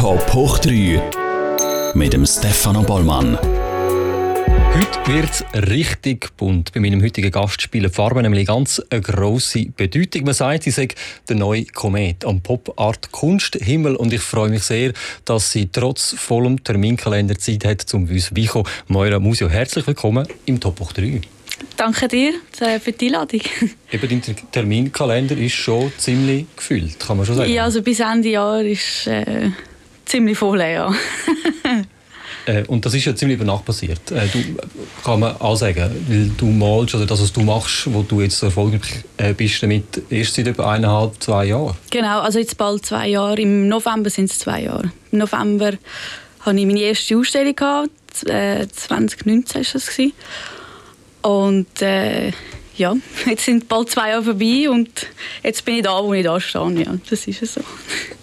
Top hoch 3 mit dem Stefano Bollmann. Heute wird es richtig bunt. Bei meinem heutigen Gast spielen Farben nämlich ganz eine grosse Bedeutung. Man sagt, sie sei der neue Komet am Pop-Art Kunsthimmel und ich freue mich sehr, dass sie trotz vollem Terminkalender Zeit hat, zum uns Vico Moira Musio. Herzlich willkommen im Top 3. Danke dir äh, für die Einladung. Eben, dein Terminkalender ist schon ziemlich gefüllt, kann man schon sagen. Ja, also bis Ende Jahr ist äh, ziemlich voll, ja. äh, und das ist ja ziemlich über Nacht passiert. Äh, du, kann man auch sagen, weil du malst oder das, was du machst, wo du jetzt so erfolgreich äh, bist damit, erst seit über eineinhalb, zwei Jahren. Genau, also jetzt bald zwei Jahre. Im November sind es zwei Jahre. Im November hatte ich meine erste Ausstellung, gehabt, 2019 war das. Und äh, ja, jetzt sind bald zwei Jahre vorbei und jetzt bin ich da, wo ich da stehe. Ja, das ist so.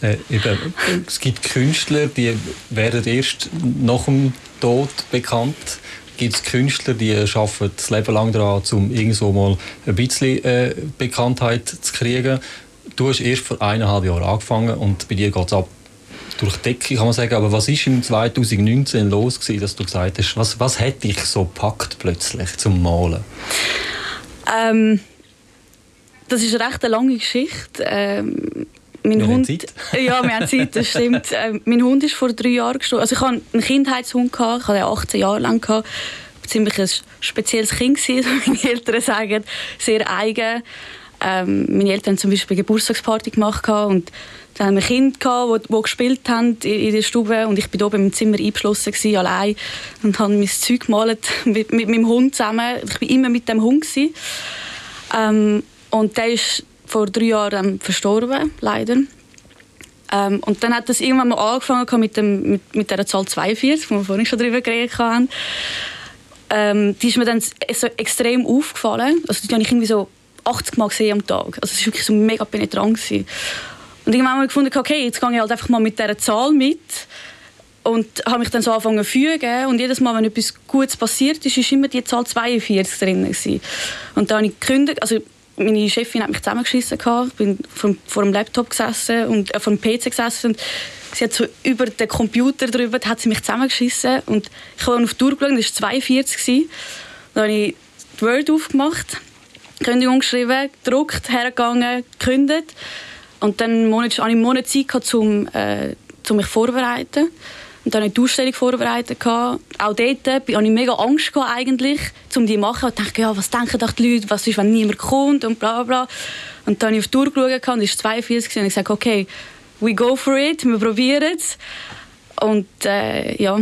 Äh, eben, es gibt Künstler, die werden erst nach dem Tod bekannt. Gibt es Künstler, die arbeiten das Leben lang daran, um irgendwo mal ein bisschen äh, Bekanntheit zu kriegen. Du hast erst vor eineinhalb Jahren angefangen und bei dir geht es ab durch die Decke, kann man sagen. Aber was ist im 2019 los gewesen, dass du gesagt hast, was, was hat dich so packt plötzlich zum Malen? Ähm, das ist eine recht lange Geschichte. Ähm, mein wir Hund, haben Zeit. ja, wir haben Zeit, das stimmt. Ähm, mein Hund ist vor drei Jahren gestorben. Also ich hatte einen Kindheitshund, gehabt, ich hatte ihn 18 Jahre lang. Gehabt. Ziemlich ein spezielles Kind, wie meine Eltern sagen. Sehr eigen. Ähm, meine Eltern haben zum Beispiel eine Geburtstagsparty gemacht und dann haben wir Kinder, die, die gespielt haben in der Stube und ich war oben im Zimmer eingeschlossen, gewesen, allein und habe mein Zeug gemalt mit, mit meinem Hund zusammen. Ich war immer mit dem Hund. Ähm, und der ist vor drei Jahren verstorben, leider. Ähm, und dann hat das irgendwann mal angefangen mit, dem, mit, mit der Zahl 42, wo wir vorhin schon darüber geredet haben. Ähm, die ist mir dann so extrem aufgefallen. Also die habe ich irgendwie so 80 Mal gesehen am Tag. Also es war wirklich so mega penetrant. Gewesen. Und irgendwann habe ich gefunden, okay, jetzt gehe ich halt einfach mal mit dieser Zahl mit und habe mich dann so angefangen zu fügen und jedes Mal, wenn etwas Gutes passiert ist, ist immer die Zahl 42 drin gewesen. Und dann habe ich gekündigt, also meine Chefin hat mich zusammengeschissen ich bin vor, dem Laptop gesessen und äh, vor dem PC gesessen und sie hat so über den Computer drüber, hat sie mich zusammengeschissen und ich habe auf die Tour geschaut, das war 42 gewesen. Dann habe ich die Word aufgemacht, Kündigung geschrieben, gedruckt, hergegangen, gekündigt und dann hatte ich einen Monat Zeit, um, äh, um mich vorzubereiten. Und dann habe ich die Ausstellung vorbereitet. Auch dort hatte ich mega Angst, eigentlich, um die zu machen. Ich dachte, ja, was denken die Leute, was ist, wenn niemand kommt und bla bla. Und dann habe ich auf die Tour geschaut und es war 42 und ich gesagt, okay, we go for it, wir probieren es. Und äh, ja,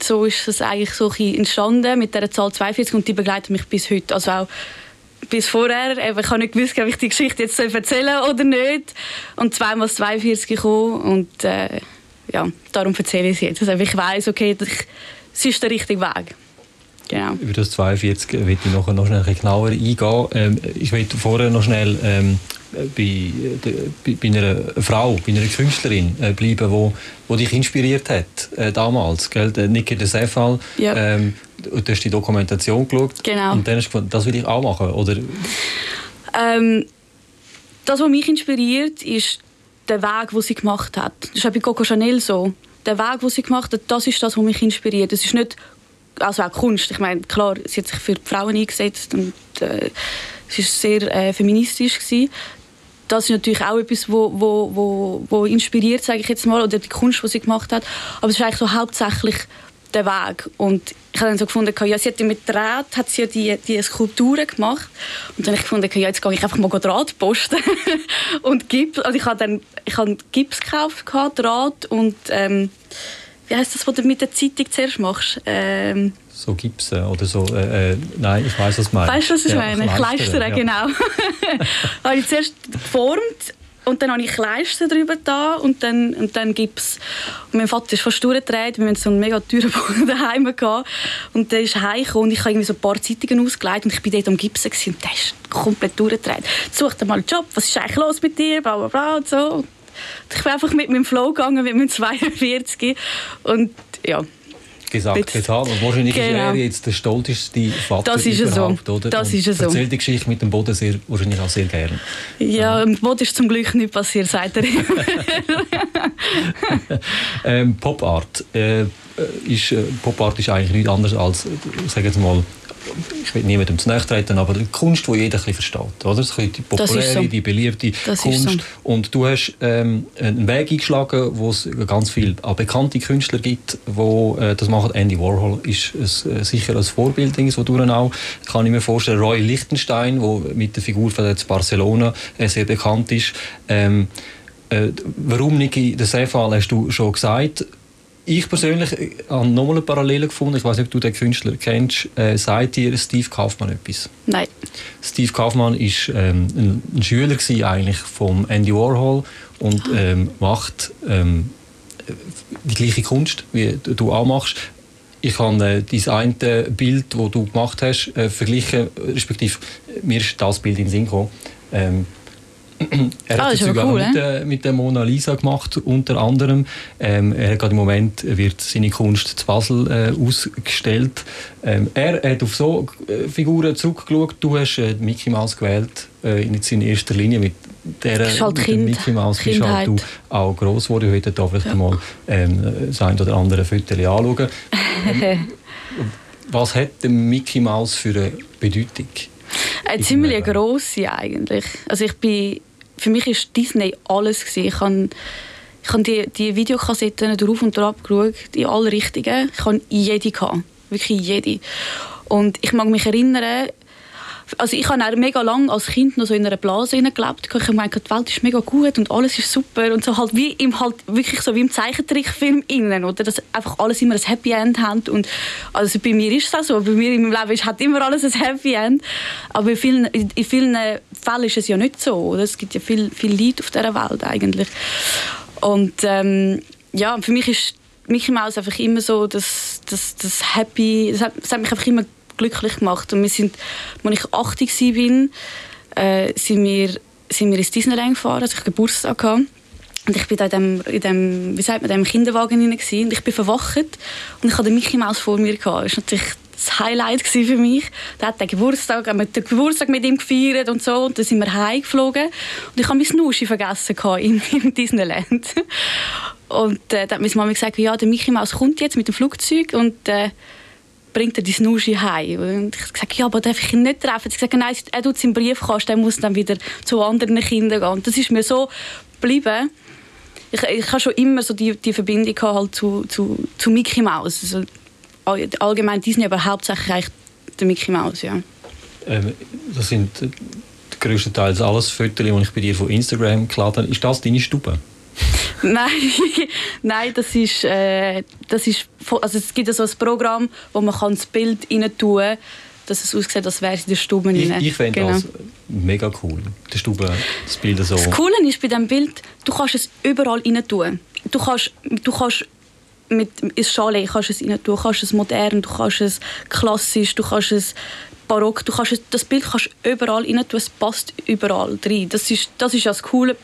so ist es eigentlich so entstanden mit dieser Zahl 42 und die begleitet mich bis heute. Also auch bis vorher, eben, ich habe nicht gewusst, ob ich die Geschichte jetzt erzählen soll oder nicht. Und zweimal 42 gekommen und äh, ja, darum erzähle ich es jetzt. Also ich weiß, okay, es ist der richtige Weg. Genau. Über das 42 will ich noch, noch schnell genauer eingehen. Ähm, ich will vorher noch schnell ähm, bei, bei, bei, einer Frau, bei einer Künstlerin äh, bleiben, wo, wo dich inspiriert hat äh, damals. Gell? Niki de Sefal. Ja. Ähm, du hast die Dokumentation geschaut genau. und dann hast du gefunden, das will ich auch machen, oder? Ähm, das, was mich inspiriert, ist der Weg, den sie gemacht hat. Das ist auch bei Coco Chanel so. Der Weg, den sie gemacht hat, das ist das, was mich inspiriert. Es ist nicht also auch Kunst. Ich meine, klar, sie hat sich für die Frauen eingesetzt und äh, es war sehr äh, feministisch gewesen. Das ist natürlich auch etwas, wo, wo, wo, wo inspiriert, sage ich jetzt mal, oder die Kunst, die sie gemacht hat. Aber es ist eigentlich so hauptsächlich der Weg. Und ich habe dann so gefunden, ja, sie hat mit Draht hat sie die, die Skulpturen gemacht. Und dann habe ich gefunden, ja, jetzt gehe ich einfach mal Draht posten. und Gips, also ich habe dann ich habe Gips gekauft, Draht und ähm, wie heißt das, was du mit der Zeitung zuerst machst? Ähm, so Gipsen oder so. Äh, äh, nein, ich weiß, was du meinst. Weißt du, was ich ja, meine? Kleistern, ja. genau. habe ich zuerst geformt und dann habe ich Leisten drüber da und dann, und dann Gips. Und mein Vater ist fast durchgedreht. Wir hatten so einen mega teuren Boden daheim gehabt. Und der ist heimgekommen und ich habe irgendwie so ein paar Zeitungen ausgelegt und ich bin dort am Gipsen und der ist komplett durchgedreht. Such dir mal einen Job, was ist eigentlich los mit dir, bla bla bla und so. Und ich bin einfach mit meinem Flow gegangen, mit meinem 42 und ja, gesagt, getan. Und wahrscheinlich genau. ist er jetzt der stolzeste Vater das ist überhaupt, so. oder? Das ist so. Erzählt die Geschichte mit dem Boden sehr, wahrscheinlich auch sehr gerne. Ja, im Boden ist zum Glück nicht passiert, sagt er Ähm, Pop Art. Äh, ist, äh, Pop Art ist eigentlich nichts anderes als, sagen jetzt mal, ich will niemandem zu nahe treten, aber die Kunst, die jeder ein versteht. Oder? Das ist die populäre, so. die beliebte das Kunst. So. Und du hast ähm, einen Weg eingeschlagen, wo es ganz viele bekannte Künstler gibt, die äh, das machen. Andy Warhol ist ein, äh, sicher ein Vorbild, so auch. Kann ich mir vorstellen. Roy Lichtenstein, der mit der Figur von Barcelona äh, sehr bekannt ist. Ähm, äh, warum, Niki, den Sefal hast du schon gesagt. Ich persönlich äh, habe nochmal eine Parallele gefunden. Ich weiß nicht, ob du den Künstler kennst. Äh, sagt dir Steve Kaufmann etwas? Nein. Steve Kaufmann war ähm, ein, ein, Schüler eigentlich von Andy Warhol und ah. ähm, macht ähm, die gleiche Kunst, wie du auch machst. Ich habe äh, dein eine Bild, das du gemacht hast, äh, verglichen, respektive mir ist das Bild in den Sinn gekommen. Ähm, er hat ah, sogar cool, mit, äh, mit, der Mona Lisa gemacht, unter anderem. Ähm, er hat gerade im Moment wird seine Kunst zu Basel äh, ausgestellt. Ähm, er hat auf so äh, Figuren zurückgeschaut. Du hast äh, Mickey Mouse gewählt, äh, in erster Linie mit der halt mit kind, Mickey Mouse bist halt du auch gross geworden. Heute darf ich ja. mal ähm, das ein oder andere Foto anschauen. Ähm, was hat der Mickey Mouse für eine Bedeutung? Eine ziemlich grosse eigentlich. Also ich bin für mich war Disney alles. Gewesen. Ich habe ich habe die, die Videokassetten drauf und drauf geschaut, die alle richtigen. Ich hatte jede. Gehabt. Wirklich jede. Und ich mag mich erinnern, also ich habe mega lange als Kind noch so in einer Blase gelebt. Ich habe gemeint, die Welt ist mega gut und alles ist super. Und so halt wie im halt wirklich so wie im Zeichentrickfilm innen, oder? Dass einfach alles immer ein Happy End hat. Und also bei mir ist das so, bei mir meinem Leben ist, hat immer alles ein Happy End, aber in vielen, in vielen Fällen ist es ja nicht so, oder? Es gibt ja viel viel Leid auf dieser Welt eigentlich. Und ähm, ja, für mich ist Mickey Mouse einfach immer so das, das, das Happy, das hat, das hat mich einfach immer glücklich gemacht. Und wir sind, als ich 80 war, äh, sind, wir, sind wir ins Disneyland gefahren, als ich Geburtstag hatte. Und ich da in dem, in dem, wie sagt man, dem Kinderwagen hinein und ich bin verwacht und ich hatte den Mickey Mouse vor mir gehabt. Das war natürlich das Highlight für mich. Da hat den Geburtstag, haben wir den Geburtstag mit ihm gefeiert und so und dann sind wir heimgeflogen und ich habe mein Snuschi vergessen im, im Disneyland. Und äh, dann hat meine Mama gesagt, ja, der Mickey Mouse kommt jetzt mit dem Flugzeug und äh, bringt er die Snuschi heim. Und ich sagte, ja, aber darf ich ihn nicht treffen? Sie sagte, nein, er tut es im Briefkasten, er muss dann wieder zu anderen Kindern gehen. Und das ist mir so geblieben. Ich, ich habe schon immer so die, die Verbindung halt zu, zu, zu Mickey Mouse. Also, allgemein Disney, aber hauptsächlich eigentlich der Mickey Mouse, ja. Ähm, das sind größtenteils alles Fotos, die ich bei dir von Instagram geladen habe. Ist das deine Stube? nein, nein, das ist, äh, das ist, also es gibt so ein Programm, wo man kann das Bild rein tun kann, dass es aussieht, als wäre es in der Stube Ich, ich finde genau. das mega cool, der Stube, das Bild so. Das Coole ist bei diesem Bild, du kannst es überall rein tun. Du kannst, du kannst mit ins Chalet kannst es rein tun, du kannst es modern, du kannst es klassisch, du kannst es barock, du kannst es, das Bild kannst überall rein tun, es passt überall rein. Das ist, das ist das Coole,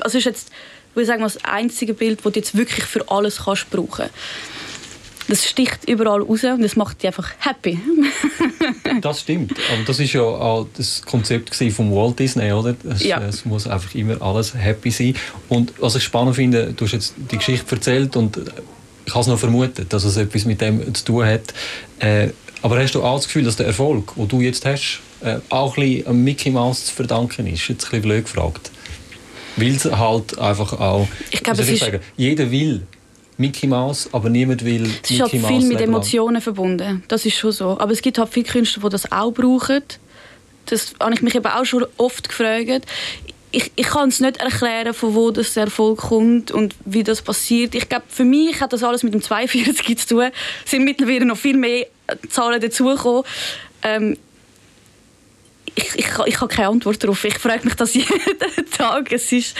also ist jetzt würde sagen, das einzige Bild, das du jetzt wirklich für alles kannst brauchen das sticht überall raus und das macht dich einfach happy. das stimmt. Aber das ist ja auch das Konzept von Walt Disney, oder? Es, ja. es, muss einfach immer alles happy sein. Und was ich spannend finde, du hast jetzt die Geschichte erzählt und ich habe es noch vermutet, dass es etwas mit dem zu tun hat. Äh, aber hast du auch das Gefühl, dass der Erfolg, den du jetzt hast, äh, auch ein bisschen Mickey Mouse zu verdanken ist? Jetzt ein bisschen blöd gefragt. Weil es halt einfach auch. Ich glaube, es ist sagen, jeder will Mickey Mouse, aber niemand will es ist halt viel mit Emotionen verbunden. Das ist schon so. Aber es gibt halt viele Künstler, die das auch brauchen. Das habe ich mich eben auch schon oft gefragt. Ich, ich kann es nicht erklären, von wo das Erfolg kommt und wie das passiert. Ich glaube, für mich hat das alles mit dem 42 zu tun. Es sind mittlerweile noch viel mehr Zahlen dazugekommen. Ähm, ich, ich, ich habe keine Antwort darauf. Ich frage mich das jeden Tag. Es ist,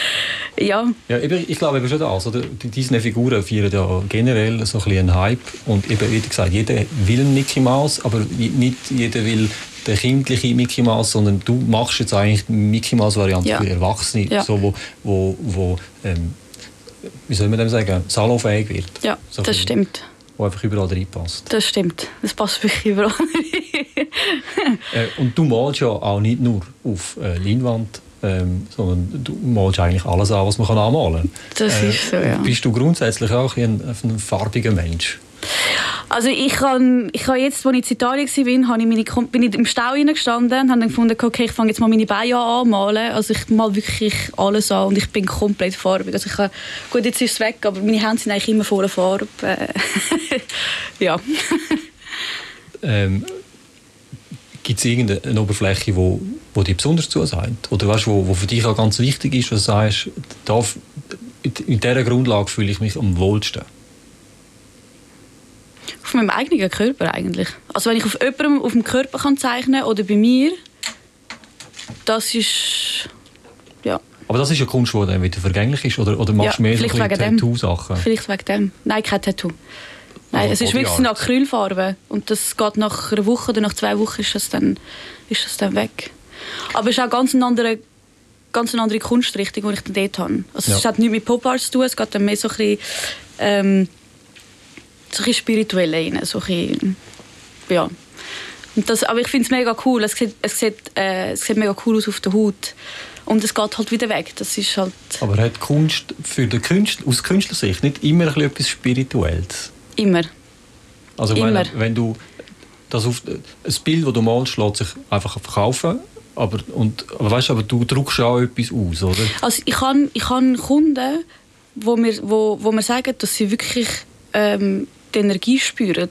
ja. ja eben, ich glaube eben schon das. Oder? Diese Figuren feiern ja generell so ein einen Hype. Und eben, wie gesagt, jeder will Mickey Mouse, aber nicht jeder will den kindlichen Mickey Mouse, sondern du machst jetzt eigentlich die Mickey Mouse Variante ja. für Erwachsene, ja. so, wo, wo, wo ähm, wie soll man dem sagen, salonfähig wird. Ja, so das stimmt wo einfach überall reinpasst. Das stimmt, das passt wirklich überall äh, Und du malst ja auch nicht nur auf äh, Leinwand, ähm, sondern du malst eigentlich alles an, was man kann anmalen kann. Das äh, ist so, ja. Bist du grundsätzlich auch ein, ein farbiger Mensch? Also ich kann, ich kann jetzt, als ich in Italien war, habe ich meine, bin ich im Stau reingestanden und habe dann gefunden, okay, ich fange jetzt mal meine Beine an anmalen. Also ich male wirklich alles an und ich bin komplett farbig. Also ich kann, gut, jetzt ist es weg, aber meine Hände sind eigentlich immer voller Farbe. ja. ähm, Gibt es irgendeine Oberfläche, wo, wo dir besonders zusagt? Oder weißt, wo, wo für dich auch ganz wichtig ist, was du sagst, da, in dieser Grundlage fühle ich mich am wohlsten? Auf meinem eigenen Körper eigentlich. Also wenn ich auf jemandem auf dem Körper kann zeichnen oder bei mir, das ist... ja. Aber das ist ja Kunst, die dann wieder vergänglich ist? Oder, oder machst du ja, mehr so Tattoo-Sachen? Vielleicht wegen dem. Nein, kein Tattoo. Nein, es ist wirklich eine Acrylfarbe und das geht nach einer Woche oder nach zwei Wochen ist das dann, ist das dann weg. Aber es ist auch ganz eine andere, ganz eine andere Kunstrichtung, die ich dann dort habe. Also ja. Es hat nichts mit Pop Art zu tun, es geht dann mehr so ein bisschen, ähm, so ein bisschen spirituell rein, so ein bisschen, ja. Und das, aber ich finde es mega cool, es sieht, es, sieht, äh, es sieht mega cool aus auf der Haut. Und es geht halt wieder weg. Das ist halt aber hat Kunst für den Künstler, aus Künstlersicht nicht immer etwas Spirituelles? Immer. Also Immer. Meine, wenn du das auf, ein Bild, das du malst, lässt sich einfach verkaufen. Aber, und, aber, weißt, aber du druckst auch etwas aus, oder? Also ich habe ich hab Kunden, wo mir, wo, wo mir sagen, dass sie wirklich ähm, die Energie spüren.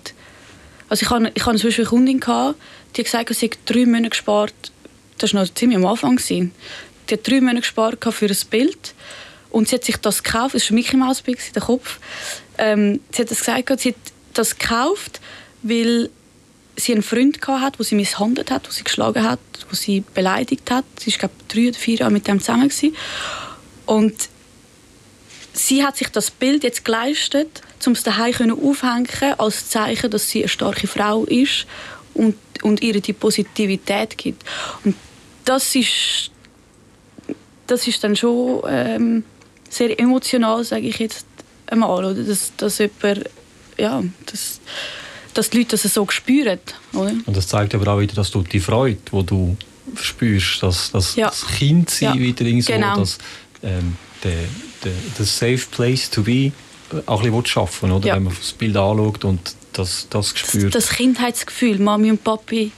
Also ich hatte ich zum Beispiel eine Kundin, gehabt, die hat gesagt, sie hat drei Monate gespart. Das war noch ziemlich am Anfang. Die hat drei Monate gespart für ein Bild. Und sie hat sich das gekauft. Es war Mickey Mouse in der Kopf. Ähm, sie hat das gesagt, sie hat das gekauft, weil sie einen Freund hatte, der sie misshandelt hat, der sie geschlagen hat, der sie beleidigt hat. Sie war, glaube drei oder vier Jahre mit dem zusammen. Gewesen. Und sie hat sich das Bild jetzt geleistet, um es daheim aufhängen als Zeichen, dass sie eine starke Frau ist und, und ihr die Positivität gibt. Und das ist, das ist dann schon ähm, sehr emotional, sage ich jetzt einmal, oder? Dass, dass jemand ja, dass, dass die Leute das so spüren. Oder? Und das zeigt aber auch wieder, dass du die Freude, die du spürst, dass, dass ja. das Kind sein ja. wieder so, genau. dass ähm, der, der, der safe place to be auch ein bisschen schaffen oder? Ja. Wenn man das Bild anschaut und das, das spürt. Das Kindheitsgefühl, Mami und Papi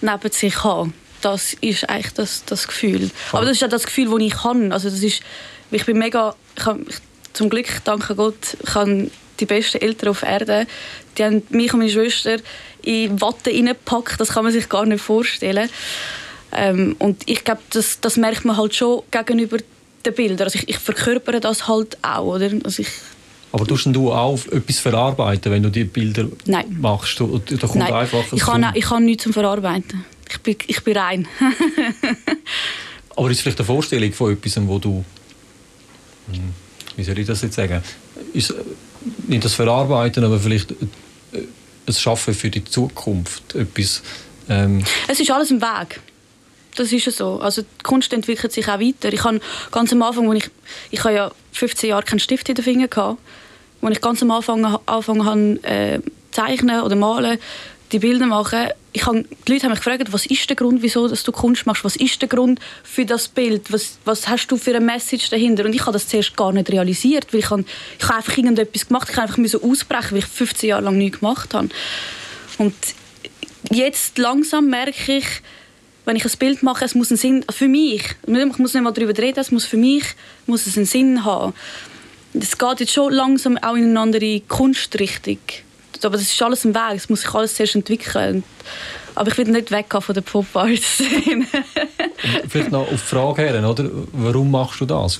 neben sich haben, das ist eigentlich das, das Gefühl. Aber das ist auch das Gefühl, das ich habe. Also das ist, ich bin mega, ich habe, zum Glück, danke Gott, ich habe die besten Eltern auf Erden. Die haben mich und meine Schwester in Watte reingepackt. Das kann man sich gar nicht vorstellen. Ähm, und ich glaube, das, das merkt man halt schon gegenüber den Bildern. Also ich, ich verkörpere das halt auch, oder? Also ich, aber tust du auch etwas verarbeiten, wenn du die Bilder Nein. machst? Da kommt Nein. einfach ich kann, ich kann nichts zum Verarbeiten. Ich bin, ich bin rein. aber ist vielleicht eine Vorstellung von etwas, wo du... Wie soll ich das jetzt sagen? Ist, nicht das Verarbeiten, aber vielleicht äh, es Schaffen für die Zukunft. Etwas, ähm es ist alles im Weg. Das ist so. Also die Kunst entwickelt sich auch weiter. Ich habe ganz am Anfang, wo ich, ich habe ja 15 Jahre keinen Stift in den Fingern gehabt, als ich ganz am Anfang angefangen habe, äh, zeichnen oder malen, die Bilder machen. Ich habe, die Leute haben mich gefragt, was ist der Grund, wieso dass du Kunst machst? Was ist der Grund für das Bild? Was, was hast du für eine Message dahinter? Und ich habe das zuerst gar nicht realisiert, weil ich, habe, ich habe einfach irgendetwas gemacht. Ich habe einfach ausbrechen, weil ich 15 Jahre lang nichts gemacht habe. Und jetzt langsam merke ich, wenn ich ein Bild mache, es muss einen Sinn, für mich, ich muss nicht mal darüber reden, es muss für mich muss es einen Sinn haben. Es geht jetzt schon langsam auch in eine andere Kunstrichtung aber das ist alles im Weg, es muss sich alles zuerst entwickeln. Aber ich will nicht weggehen von der Pop-Art-Szene. Vielleicht noch auf die Frage her, oder? warum machst du das?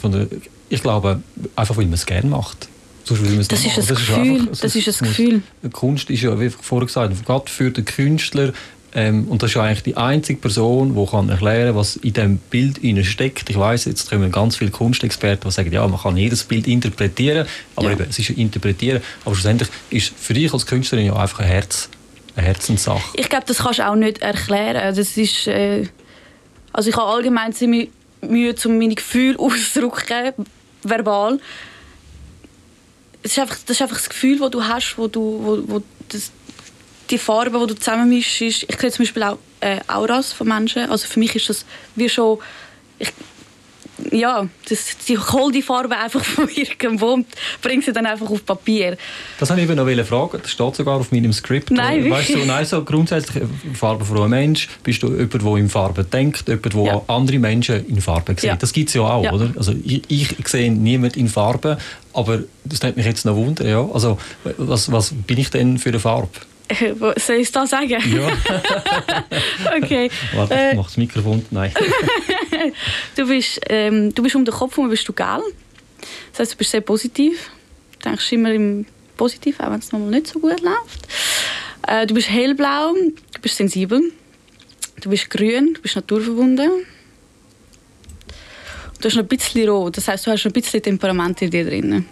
ich glaube, einfach weil man es gerne macht. Das ist, das, ist das, Gefühl. Einfach, das ist ein Gefühl. Kunst ist ja, wie vorher gesagt, gerade für den Künstler ähm, und das ist eigentlich die einzige Person, die kann erklären was in diesem Bild steckt. Ich weiß, jetzt kommen ganz viele Kunstexperten, die sagen, ja, man kann jedes Bild interpretieren, aber ja. eben, es ist interpretieren. Aber schlussendlich ist für dich als Künstlerin ja einfach ein Herz, eine Herzenssache. Ich glaube, das kannst du auch nicht erklären. Das ist, äh, also ich habe allgemein ziemlich Mühe, um meine Gefühle auszudrücken, verbal. Es ist einfach, das ist einfach das Gefühl, das du hast, wo du, wo, wo das, die Farben, die du zusammenmischst, ich sehe zum Beispiel auch äh, Auras von Menschen. Also für mich ist das wie schon, ich, ja, das, ich hole die Farbe einfach von irgendwo und bringe sie dann einfach auf Papier. Das habe ich eben noch fragen. Das steht sogar auf meinem Skript. Nein, weißt du, nein, so grundsätzlich farbenfroher Mensch. Bist du jemand, der in Farben denkt, jemand, der ja. andere Menschen in Farben sieht. Ja. Das gibt es ja auch, ja. oder? Also ich, ich sehe niemanden in Farben, aber das nimmt mich jetzt noch Wunder. Ja? Also was, was bin ich denn für eine Farbe? Soll ich es da sagen? Ja. okay. Warte, ich äh, mache das Mikrofon. Nein. du, bist, ähm, du bist um den Kopf herum bist du gel. Das heißt, du bist sehr positiv. Du denkst immer im Positiv, auch wenn es mal nicht so gut läuft. Äh, du bist hellblau, du bist sensibel. Du bist grün, du bist naturverbunden. Du hast noch ein bisschen rot, das heißt, du hast noch ein bisschen Temperament in dir drin.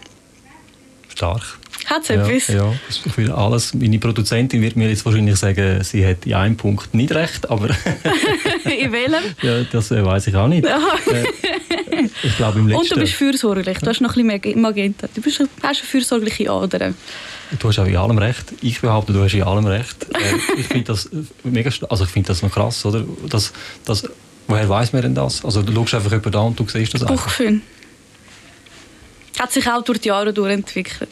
Stark. Hat es etwas? Ja, für alles. Meine Produzentin wird mir jetzt wahrscheinlich sagen, sie hat in einem Punkt nicht recht, aber... in welchem? Ja, das äh, weiß ich auch nicht. äh, ich glaube im letzten... Und du bist fürsorglich, du hast noch ein bisschen Magenta. Du bist, hast eine fürsorgliche Ader. Du hast auch in allem recht. Ich behaupte, du hast in allem recht. Äh, ich finde das äh, mega... Also ich finde das noch krass, oder? Das, das, woher weiß man denn das? Also du schaust einfach jemanden an und du siehst das einfach. Bauchgefühl. Hat sich auch durch die Jahre durchentwickelt.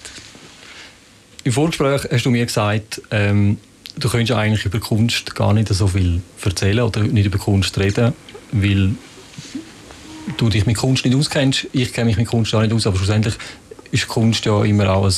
Im Vorgespräch hast du mir gesagt, ähm, du könntest eigentlich über Kunst gar nicht so viel erzählen oder nicht über Kunst reden, weil du dich mit Kunst nicht auskennst. Ich kenne mich mit Kunst auch nicht aus, aber schlussendlich ist Kunst ja immer auch ein,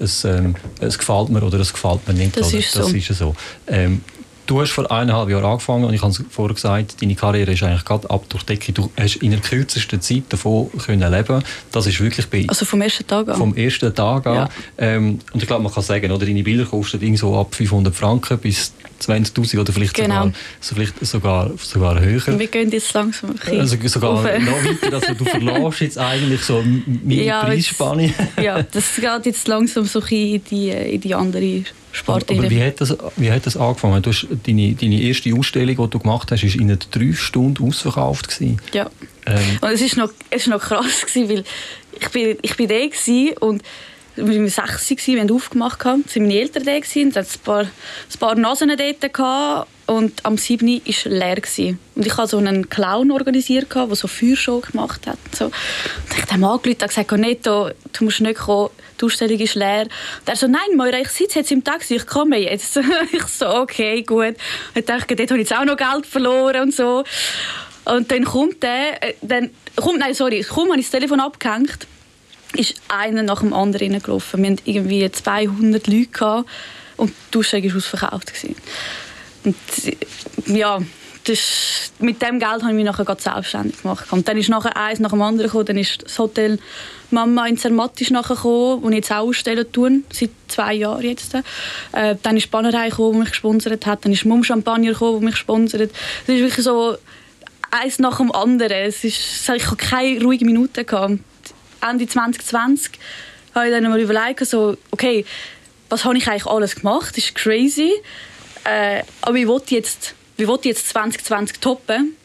ein, ähm, es gefällt mir oder es gefällt mir nicht. Das oder? ist so. Das ist so. Ähm, du hast vor eineinhalb Jahren angefangen und ich habe es vorher gesagt, deine Karriere ist eigentlich gerade ab durch die Decke. Du hast in der kürzesten Zeit davon können leben. Das ist wirklich bei Also vom ersten Tag an? Vom ersten Tag an. Ja. Ähm, und ich glaube, man kann sagen, oder, deine Bilder kosten irgendwo ab 500 Franken bis 20'000 oder vielleicht, genau. sogar, so vielleicht sogar, sogar höher. Wir gehen jetzt langsam ein Also sogar noch weiter. Also du verlässt jetzt eigentlich so meine ja, Preisspanne. ja, das geht jetzt langsam so in die, in die andere Sport aber wie hat, das, wie hat das angefangen? Du hast deine, deine erste Ausstellung, die du gemacht hast, war in drei Stunden ausverkauft. Gewesen. Ja. Ähm. Und es war noch, es noch krass, gewesen, weil ich bin, ich bin da und wir waren sechs, wir haben aufgemacht, es waren meine Eltern da, es hatten ein paar, ein paar Nasen dort und am 7. war es leer. Gewesen. Und ich hatte so einen Clown organisiert, der so Feuershow gemacht hat. So. Und ich habe ihm angerufen und gesagt, Netto, du musst nicht kommen, die Ausstellung ist leer. Und er so, nein, Moira, ich sitze jetzt im Taxi, ich komme jetzt. ich so, okay, gut. Ich dachte, dort habe ich jetzt auch noch Geld verloren und so. Und dann kommt der, äh, dann, kommt, nein, sorry, kaum habe ich das Telefon abgehängt, ist einer nach dem anderen gelaufen. Wir hatten irgendwie 200 Leute gehabt und die Ausstellung war ausverkauft. Und ja, das, mit dem Geld habe ich mich nachher selbstständig gemacht. Und dann ist nachher eins nach dem anderen gekommen. Dann ist das Hotel Mama in Zermatt ist nachher gekommen, wo ich jetzt auch ausstellen tue, seit zwei Jahren jetzt. Äh, dann ist Bannerei gekommen, die mich gesponsert hat. Dann ist Mum Champagner gekommen, die mich sponsert. Es ist wirklich so eins nach dem anderen. Es ist, ich habe keine ruhige Minute gehabt. Ende 2020 habe ich dann mal überlegt, so, okay, was habe ich eigentlich alles gemacht? Das ist crazy. Äh, aber ich wollte jetzt, ich wollte jetzt 2020 toppen.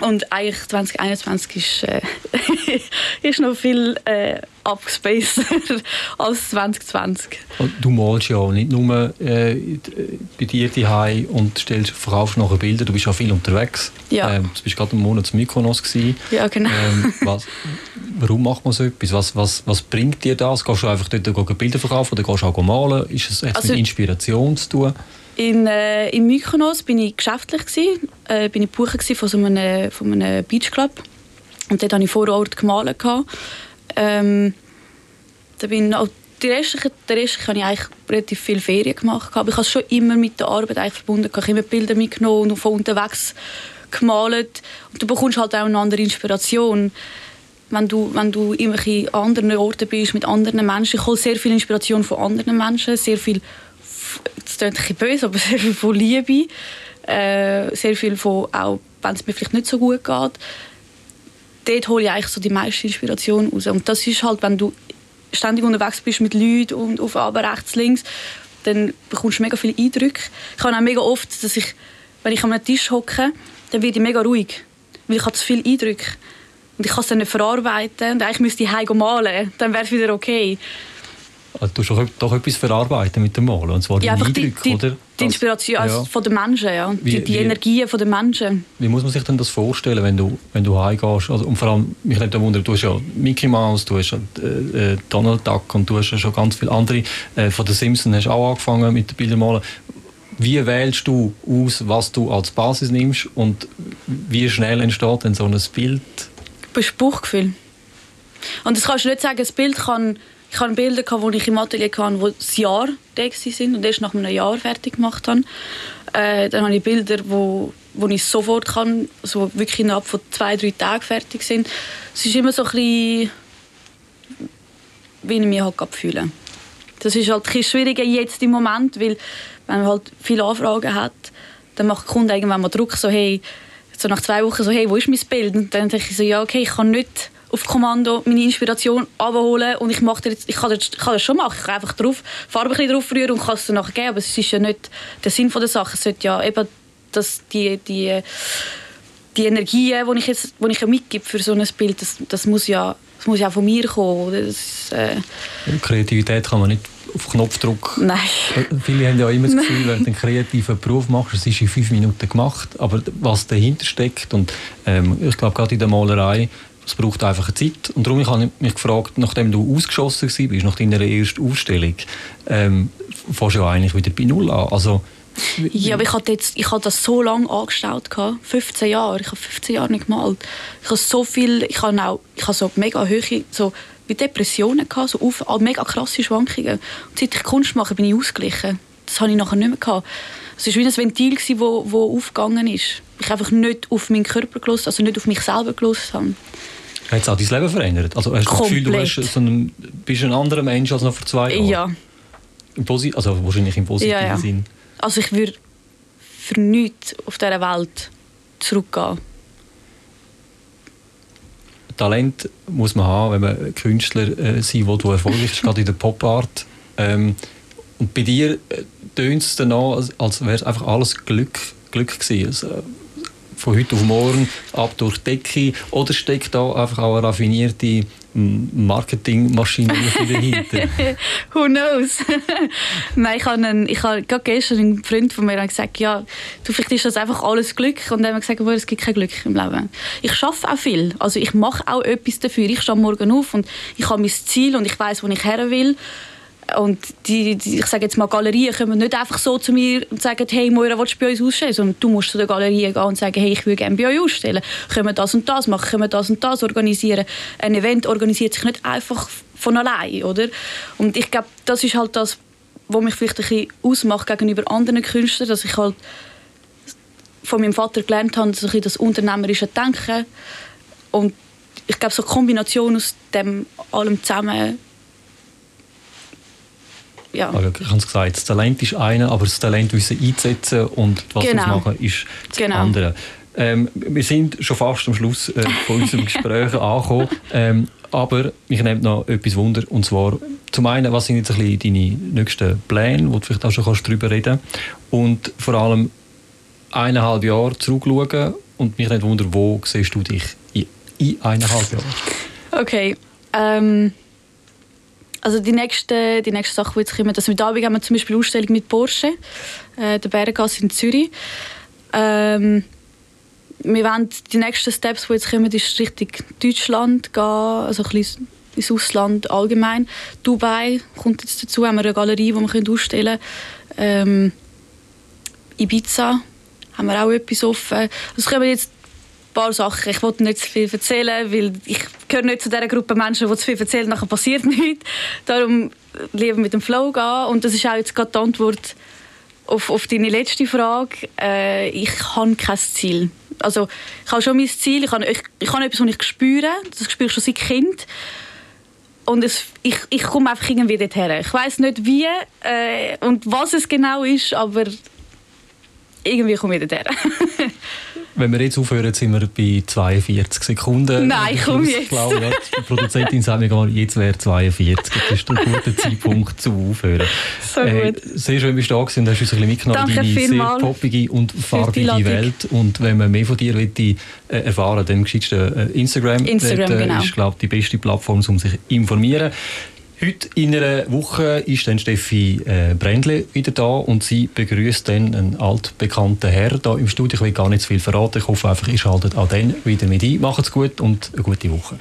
Und eigentlich 2021 ist, äh, ist noch viel äh, abgespaceder als 2020. Du malst ja nicht nur äh, bei dir daheim und stellst, verkaufst nachher Bilder, du bist ja viel unterwegs. Ja. Ähm, du bist gerade einen Monat in Mykonos. Gewesen. Ja, genau. Ähm, was, warum macht man so etwas? Was, was, was bringt dir das? Gehst du einfach dort Bilder verkaufen oder gehst du auch malen? Ist es, hat es also, mit Inspiration zu tun? In, äh, in Mykonos bin ich geschäftlich gewesen, äh, bin ich Bucher von so einem, von einem Beachclub und dort hatte ich vor Ort gemalt. Ähm, da bin auch die restlichen, der Rest habe ich eigentlich relativ viel Ferien gemacht. Aber ich habe es schon immer mit der Arbeit eigentlich verbunden. Ich habe immer Bilder mitgenommen und von unterwegs gemalt. Und du bekommst halt auch eine andere Inspiration. Wenn du, wenn du an anderen Orten bist, mit anderen Menschen. Ich hole sehr viel Inspiration von anderen Menschen, sehr viel das klingt ein böse, aber sehr viel von Liebe, äh, sehr viel von, auch wenn es mir vielleicht nicht so gut geht, dort hole ich eigentlich so die meiste Inspiration raus. Und das ist halt, wenn du ständig unterwegs bist mit Leuten und auf aber rechts, links, dann bekommst du mega viele Eindrücke. Ich habe auch mega oft, dass ich, wenn ich am Tisch hocke, dann werde ich mega ruhig, weil ich habe zu viele Eindrücke. Und ich kann es dann nicht verarbeiten und eigentlich müsste ich heim malen, dann wäre es wieder okay. Also, du musst doch, etwas verarbeiten mit dem Malen, und zwar ja, die Eindrücke, die, oder? Die Inspiration also, ja. von den Menschen, ja. Wie, die, die wie, Energien von den Menschen. Wie muss man sich denn das vorstellen, wenn du, wenn du heimgehst? Also, und vor allem, mich nimmt Wunder, du hast ja Mickey Mouse, du hast ja, äh, äh, Donald Duck und du hast ja schon ganz viele andere. Äh, von den Simpsons hast du auch angefangen mit den Bildern malen. Wie wählst du aus, was du als Basis nimmst und wie schnell entsteht denn so ein Bild? Das Bauchgefühl. Und das kannst du nicht sagen, das Bild kann ich hatte Bilder, die ich im Atelier hatte, die ein Jahr da waren und erst nach einem Jahr fertig gemacht habe. Äh, dann habe ich Bilder, wo, wo ich sofort kann, also wirklich innerhalb von zwei, drei Tagen fertig sind. Es ist immer so ein bisschen, wie ich mich halt fühle. Das ist halt ein schwieriger jetzt im Moment, weil wenn man halt viele Anfragen hat, dann macht der Kunde irgendwann mal Druck, so hey, so nach zwei Wochen so, hey, wo ist mein Bild? Und dann denke ich so, ja, okay, ich kann nicht auf Kommando meine Inspiration abholen und ich, mache jetzt, ich, kann das, kann das schon machen. Ich kann einfach drauf, Farbe ein drauf rühren und kann es dann nachher geben. Aber es ist ja nicht der Sinn der Sache. Es sollte ja eben dass die, die, die Energien, die ich, jetzt, die ich mitgebe für so ein Bild, das, das, muss, ja, das muss ja auch von mir kommen. Das, äh Kreativität kann man nicht auf Knopfdruck. Nein. Äh, viele haben ja immer das Gefühl, wenn du einen kreativen Beruf machst, es ist in fünf Minuten gemacht, aber was dahinter steckt und ähm, ich glaube gerade in der Malerei es braucht einfach Zeit. Und darum habe ich mich gefragt, nachdem du ausgeschossen warst, nach deiner ersten Ausstellung, ähm, fährst du ja eigentlich wieder bei Null an. Also, ja, aber ich hatte, jetzt, ich hatte das so lange angestellt, 15 Jahre. Ich habe 15 Jahre nicht gemalt. Ich habe so viel, ich habe auch ich habe so mega hohe, so wie Depressionen gehabt, so auf, mega krasse Schwankungen. Und seit ich Kunst mache, bin ich ausgeglichen. Das habe ich nachher nicht mehr gehabt. Es war wie ein Ventil, das wo, wo aufgegangen ist. Ich einfach nicht auf meinen Körper gelassen, also nicht auf mich selber habe. Hat es auch dein Leben verändert? Also hast du das Gefühl, du hast so einen, bist ein anderer Mensch als noch vor zwei Jahren? Ja. Im Posi also wahrscheinlich im positiven ja, ja. Sinn. Also ich würde für nichts auf dieser Welt zurückgehen. Talent muss man haben, wenn man Künstler äh, sein will, der erfolgreich ist, gerade in der Pop-Art. Ähm, und bei dir äh, tönt es dann an, als, als wäre es einfach alles Glück, Glück gewesen. Also, von heute auf morgen ab durch die Decke? Oder steckt da einfach auch eine raffinierte Marketingmaschine dahinter? Who knows? Nein, ich habe, einen, ich habe gerade gestern einen Freund von mir gesagt, ja, du, vielleicht ist das einfach alles Glück. Und dann haben wir gesagt, es gibt kein Glück im Leben. Ich schaffe auch viel. Also ich mache auch etwas dafür. Ich stehe morgen auf und ich habe mein Ziel und ich weiß, wo ich her will. Und die, die, ich sage jetzt mal, Galerien kommen nicht einfach so zu mir und sagen, hey, Moira, willst du bei uns ausstellen? Sondern du musst zu der Galerie gehen und sagen, hey, ich würde gerne bei euch ausstellen. Können wir das und das machen? Können wir das und das organisieren? Ein Event organisiert sich nicht einfach von allein, oder? Und ich glaube, das ist halt das, was mich vielleicht ein bisschen ausmacht gegenüber anderen Künstlern, dass ich halt von meinem Vater gelernt habe, dass ich das unternehmerische Denken und ich glaube, so eine Kombination aus dem allem zusammen ja. Also, ich habe es gesagt, das Talent ist eine, aber das Talent wissen einzusetzen und was genau. machen ist das genau. andere. Ähm, wir sind schon fast am Schluss äh, von unserem Gespräch angekommen, ähm, aber mich nimmt noch etwas Wunder und zwar zum einen, was sind jetzt ein bisschen deine nächsten Pläne, wo du vielleicht auch schon kannst darüber reden und vor allem eineinhalb Jahre zurückschauen und mich nimmt Wunder, wo siehst du dich in, in eineinhalb Jahren? Okay, ähm also die nächste, die nächste Sache, die jetzt kommen, also mit haben wir zum Beispiel eine Ausstellung mit Porsche, äh, der Berggasse in Zürich. Ähm, wir wollen die nächsten Steps, die jetzt kommen, ist Richtung Deutschland gehen, also ein bisschen ins Ausland allgemein. Dubai kommt jetzt dazu, haben wir eine Galerie, die wir ausstellen können. Ähm, Ibiza haben wir auch etwas offen. Also es kommen jetzt paar Sachen. Ich wollte nicht zu viel erzählen, weil ich gehöre nicht zu dieser Gruppe Menschen, die zu viel erzählen, nachher passiert nichts. Darum lieber mit dem Flow gehen. Und das ist auch jetzt gerade die Antwort auf, auf deine letzte Frage. Äh, ich habe kein Ziel. Also ich habe schon mein Ziel, ich habe, ich, ich habe etwas, was ich spüre. Das spüre ich schon seit Kind. Und es, ich, ich komme einfach irgendwie dorthin. Ich weiß nicht wie äh, und was es genau ist, aber irgendwie komme ich dorthin. Wenn wir jetzt aufhören, sind wir bei 42 Sekunden. Nein, komm jetzt. Ich glaube, die Produzentin sagt mir gerade, jetzt wäre 42. Das ist ein guter Zeitpunkt zum Aufhören. So äh, gut. Sehr schön, bist du da gewesen und hast uns ein bisschen mitgenommen in deine sehr poppige und farbige Welt. Und wenn man mehr von dir will, äh, erfahren dann geschickt äh, Instagram. Instagram, Dort, genau. ist, glaube die beste Plattform, um sich zu informieren. Heute in einer Woche ist dann Steffi äh, Brändle wieder da und sie begrüßt dann einen altbekannten Herr da im Studio. Ich will gar nicht zu viel verraten. Ich hoffe einfach, ihr schaltet auch dann wieder mit ein. Macht's gut und eine gute Woche.